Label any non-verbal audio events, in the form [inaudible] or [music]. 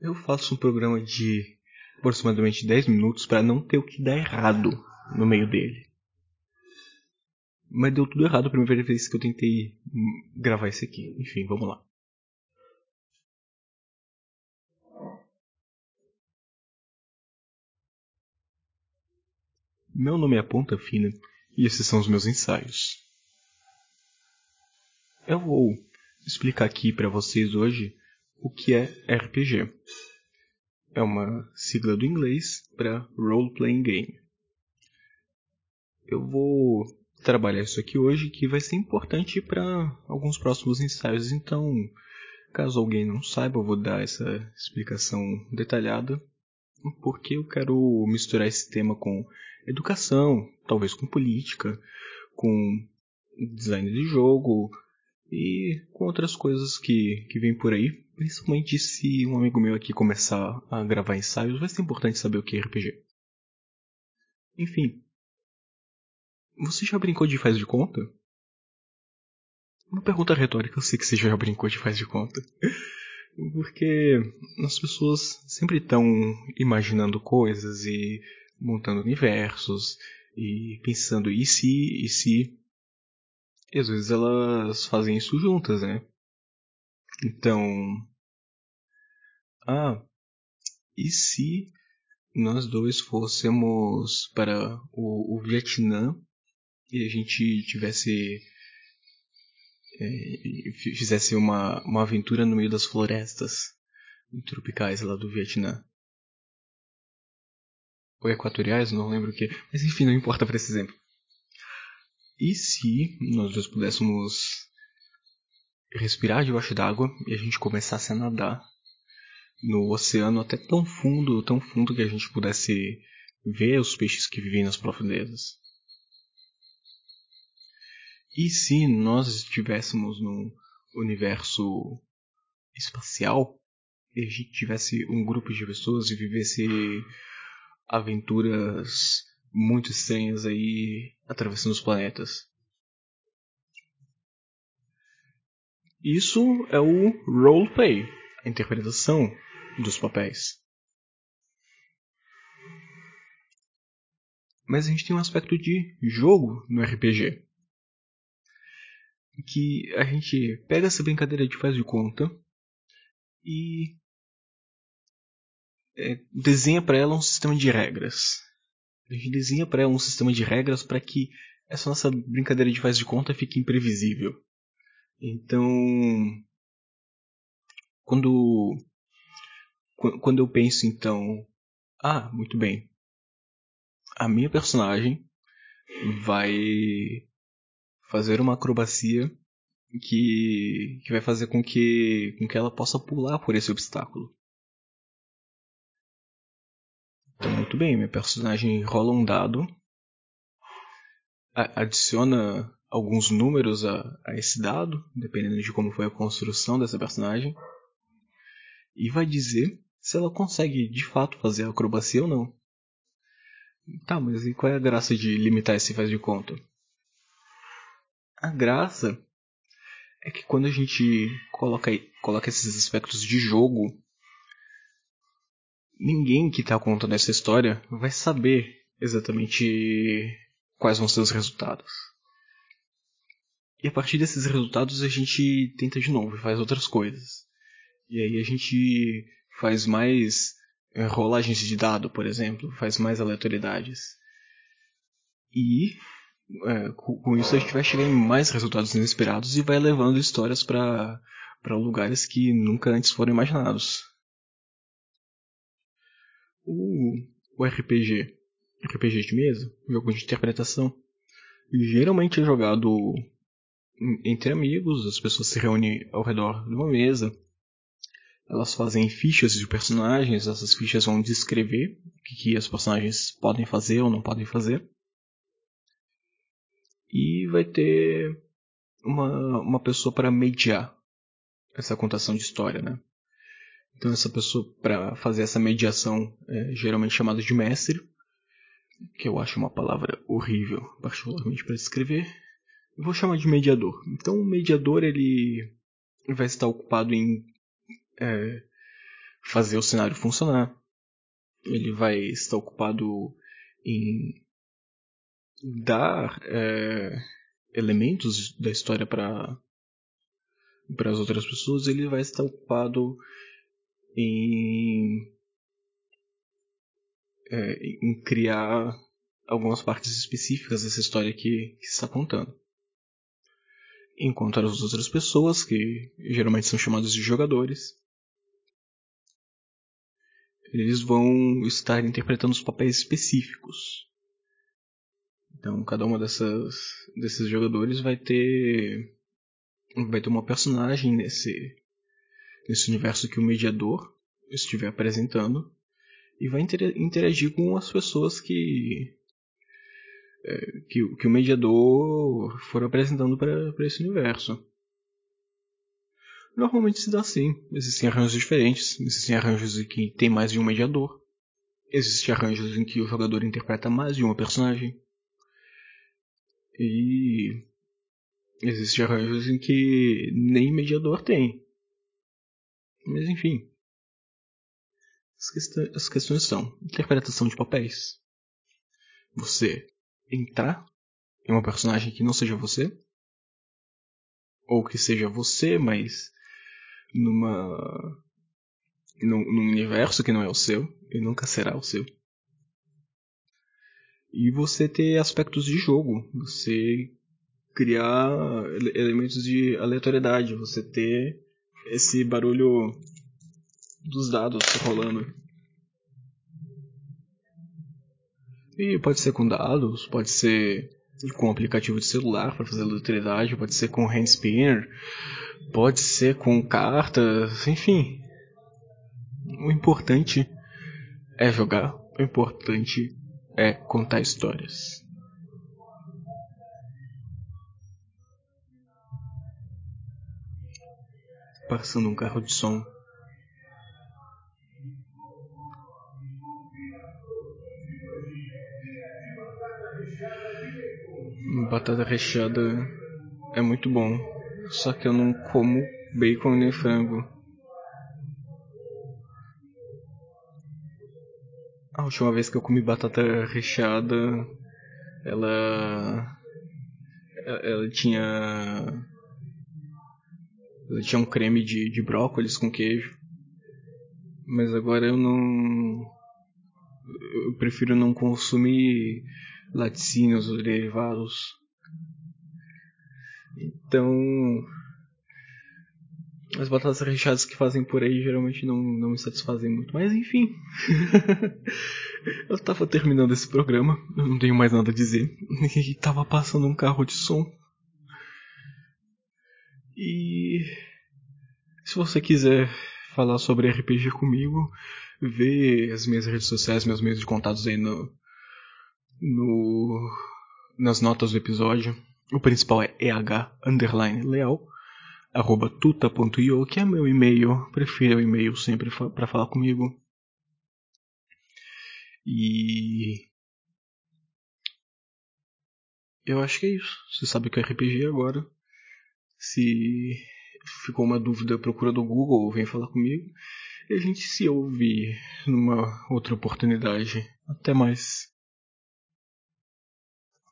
Eu faço um programa de aproximadamente 10 minutos para não ter o que dar errado no meio dele. Mas deu tudo errado a primeira vez que eu tentei gravar isso aqui. Enfim, vamos lá. Meu nome é Ponta Fina e esses são os meus ensaios. Eu vou explicar aqui para vocês hoje o que é RPG. É uma sigla do inglês para Role Playing Game. Eu vou trabalhar isso aqui hoje que vai ser importante para alguns próximos ensaios, então caso alguém não saiba, eu vou dar essa explicação detalhada porque eu quero misturar esse tema com educação, talvez com política, com design de jogo e com outras coisas que, que vêm por aí. Principalmente se um amigo meu aqui começar a gravar ensaios, vai ser importante saber o que é RPG. Enfim. Você já brincou de faz de conta? Uma pergunta retórica, eu sei que você já brincou de faz de conta. [laughs] Porque as pessoas sempre estão imaginando coisas e montando universos e pensando e se, e se. E às vezes elas fazem isso juntas, né? Então. Ah, e se nós dois fôssemos para o, o Vietnã e a gente tivesse é, fizesse uma, uma aventura no meio das florestas tropicais lá do Vietnã. Ou equatoriais, não lembro o que. Mas enfim, não importa para esse exemplo. E se nós dois pudéssemos respirar debaixo d'água e a gente começasse a nadar no oceano até tão fundo, tão fundo que a gente pudesse ver os peixes que vivem nas profundezas? E se nós estivéssemos num universo espacial e a gente tivesse um grupo de pessoas e vivesse aventuras muito estranhas aí atravessando os planetas? Isso é o roleplay, a interpretação dos papéis. Mas a gente tem um aspecto de jogo no RPG que a gente pega essa brincadeira de faz de conta e é, desenha para ela um sistema de regras. A gente desenha para um sistema de regras para que essa nossa brincadeira de faz de conta fique imprevisível. Então, quando quando eu penso então, ah, muito bem, a minha personagem vai fazer uma acrobacia que, que vai fazer com que, com que ela possa pular por esse obstáculo. Então, muito bem, minha personagem rola um dado, adiciona alguns números a, a esse dado, dependendo de como foi a construção dessa personagem, e vai dizer se ela consegue de fato fazer a acrobacia ou não. Tá, mas e qual é a graça de limitar esse faz de conta? A graça é que quando a gente coloca, coloca esses aspectos de jogo, ninguém que está contando essa história vai saber exatamente quais vão ser os resultados. E a partir desses resultados a gente tenta de novo e faz outras coisas. E aí a gente faz mais eh, rolagens de dado, por exemplo, faz mais aleatoriedades. E é, com isso a gente vai chegar em mais resultados inesperados e vai levando histórias para lugares que nunca antes foram imaginados. O, o RPG, RPG de mesa, jogo de interpretação, geralmente é jogado entre amigos, as pessoas se reúnem ao redor de uma mesa, elas fazem fichas de personagens, essas fichas vão descrever o que, que as personagens podem fazer ou não podem fazer. E vai ter uma, uma pessoa para mediar essa contação de história, né? Então essa pessoa para fazer essa mediação é geralmente chamada de mestre, que eu acho uma palavra horrível, particularmente para escrever. Eu vou chamar de mediador. Então o mediador ele vai estar ocupado em é, fazer o cenário funcionar. Ele vai estar ocupado em dar é, elementos da história para para as outras pessoas, ele vai estar ocupado em é, em criar algumas partes específicas dessa história que, que está contando. Enquanto as outras pessoas, que geralmente são chamadas de jogadores, eles vão estar interpretando os papéis específicos. Então, cada uma dessas desses jogadores vai ter vai ter uma personagem nesse nesse universo que o mediador estiver apresentando e vai interagir com as pessoas que é, que, que o mediador for apresentando para esse universo. Normalmente se dá assim. Existem arranjos diferentes. Existem arranjos em que tem mais de um mediador. Existem arranjos em que o jogador interpreta mais de uma personagem. E existem arranjos em que nem mediador tem. Mas enfim. As, quest as questões são interpretação de papéis. Você entrar em uma personagem que não seja você. Ou que seja você, mas numa. num, num universo que não é o seu. E nunca será o seu. E você ter aspectos de jogo. Você criar elementos de aleatoriedade. Você ter esse barulho dos dados rolando. E pode ser com dados, pode ser com aplicativo de celular para fazer aleatoriedade, pode ser com hand spinner, pode ser com cartas, enfim. O importante é jogar, o importante é contar histórias. Passando um carro de som Batata recheada é muito bom. Só que eu não como bacon nem frango. A última vez que eu comi batata recheada, ela. Ela tinha. Tinha um creme de, de brócolis com queijo. Mas agora eu não. Eu prefiro não consumir laticínios ou derivados. Então, as batatas recheadas que fazem por aí geralmente não, não me satisfazem muito. Mas enfim. [laughs] eu tava terminando esse programa, eu não tenho mais nada a dizer. [laughs] E tava passando um carro de som. E se você quiser falar sobre RPG comigo, vê as minhas redes sociais, meus meios de contatos aí no, no nas notas do episódio. O principal é eh leal arroba tuta.io, que é meu e-mail. Prefiro o e-mail sempre para falar comigo. E eu acho que é isso. Você sabe que é RPG agora. Se ficou uma dúvida, procura do Google vem falar comigo. E a gente se ouve numa outra oportunidade. Até mais.